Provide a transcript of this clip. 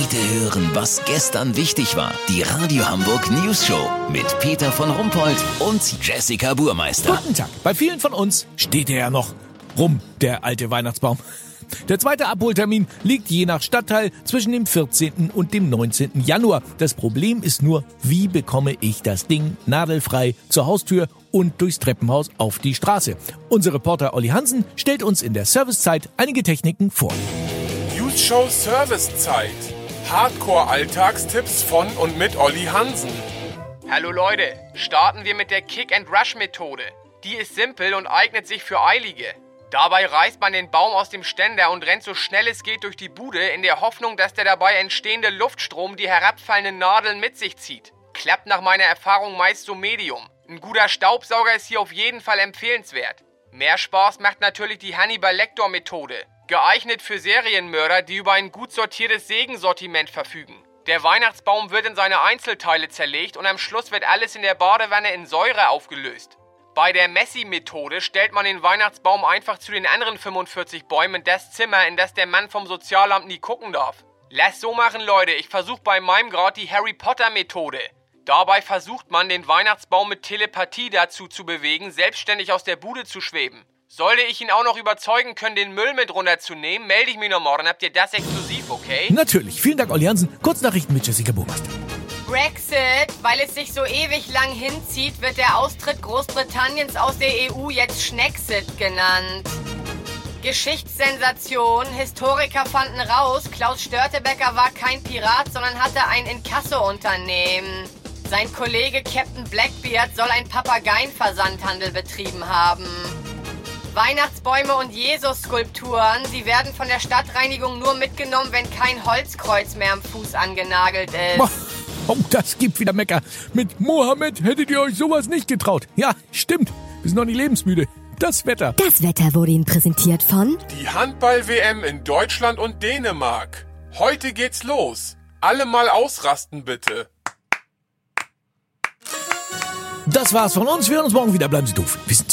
Heute hören, was gestern wichtig war. Die Radio Hamburg News Show mit Peter von Rumpold und Jessica Burmeister. Guten Tag. Bei vielen von uns steht er ja noch rum, der alte Weihnachtsbaum. Der zweite Abholtermin liegt je nach Stadtteil zwischen dem 14. und dem 19. Januar. Das Problem ist nur, wie bekomme ich das Ding nadelfrei zur Haustür und durchs Treppenhaus auf die Straße. Unser Reporter Olli Hansen stellt uns in der Servicezeit einige Techniken vor. News Show Servicezeit. Hardcore-Alltagstipps von und mit Olli Hansen. Hallo Leute, starten wir mit der Kick-and-Rush-Methode. Die ist simpel und eignet sich für Eilige. Dabei reißt man den Baum aus dem Ständer und rennt so schnell es geht durch die Bude in der Hoffnung, dass der dabei entstehende Luftstrom die herabfallenden Nadeln mit sich zieht. Klappt nach meiner Erfahrung meist so medium. Ein guter Staubsauger ist hier auf jeden Fall empfehlenswert. Mehr Spaß macht natürlich die Hannibal Lecter Methode. Geeignet für Serienmörder, die über ein gut sortiertes Sägensortiment verfügen. Der Weihnachtsbaum wird in seine Einzelteile zerlegt und am Schluss wird alles in der Badewanne in Säure aufgelöst. Bei der Messi-Methode stellt man den Weihnachtsbaum einfach zu den anderen 45 Bäumen in das Zimmer, in das der Mann vom Sozialamt nie gucken darf. Lass so machen, Leute. Ich versuche bei meinem Grad die Harry Potter-Methode. Dabei versucht man, den Weihnachtsbaum mit Telepathie dazu zu bewegen, selbstständig aus der Bude zu schweben. Sollte ich ihn auch noch überzeugen können, den Müll mit runterzunehmen, melde ich mich noch morgen. Habt ihr das exklusiv, okay? Natürlich. Vielen Dank, Olli Hansen. Kurznachrichten mit Jessica Burmeister. Brexit, weil es sich so ewig lang hinzieht, wird der Austritt Großbritanniens aus der EU jetzt Schnexit genannt. Geschichtssensation. Historiker fanden raus, Klaus Störtebecker war kein Pirat, sondern hatte ein Inkasso-Unternehmen. Sein Kollege Captain Blackbeard soll ein Papageienversandhandel betrieben haben. Weihnachtsbäume und Jesus-Skulpturen, sie werden von der Stadtreinigung nur mitgenommen, wenn kein Holzkreuz mehr am Fuß angenagelt ist. Oh, das gibt wieder Mecker. Mit Mohammed hättet ihr euch sowas nicht getraut. Ja, stimmt. Wir sind noch nicht lebensmüde. Das Wetter. Das Wetter wurde Ihnen präsentiert von Die Handball-WM in Deutschland und Dänemark. Heute geht's los. Alle mal ausrasten bitte. Das war's von uns. Wir hören uns morgen wieder. Bleiben Sie doof. Wir sind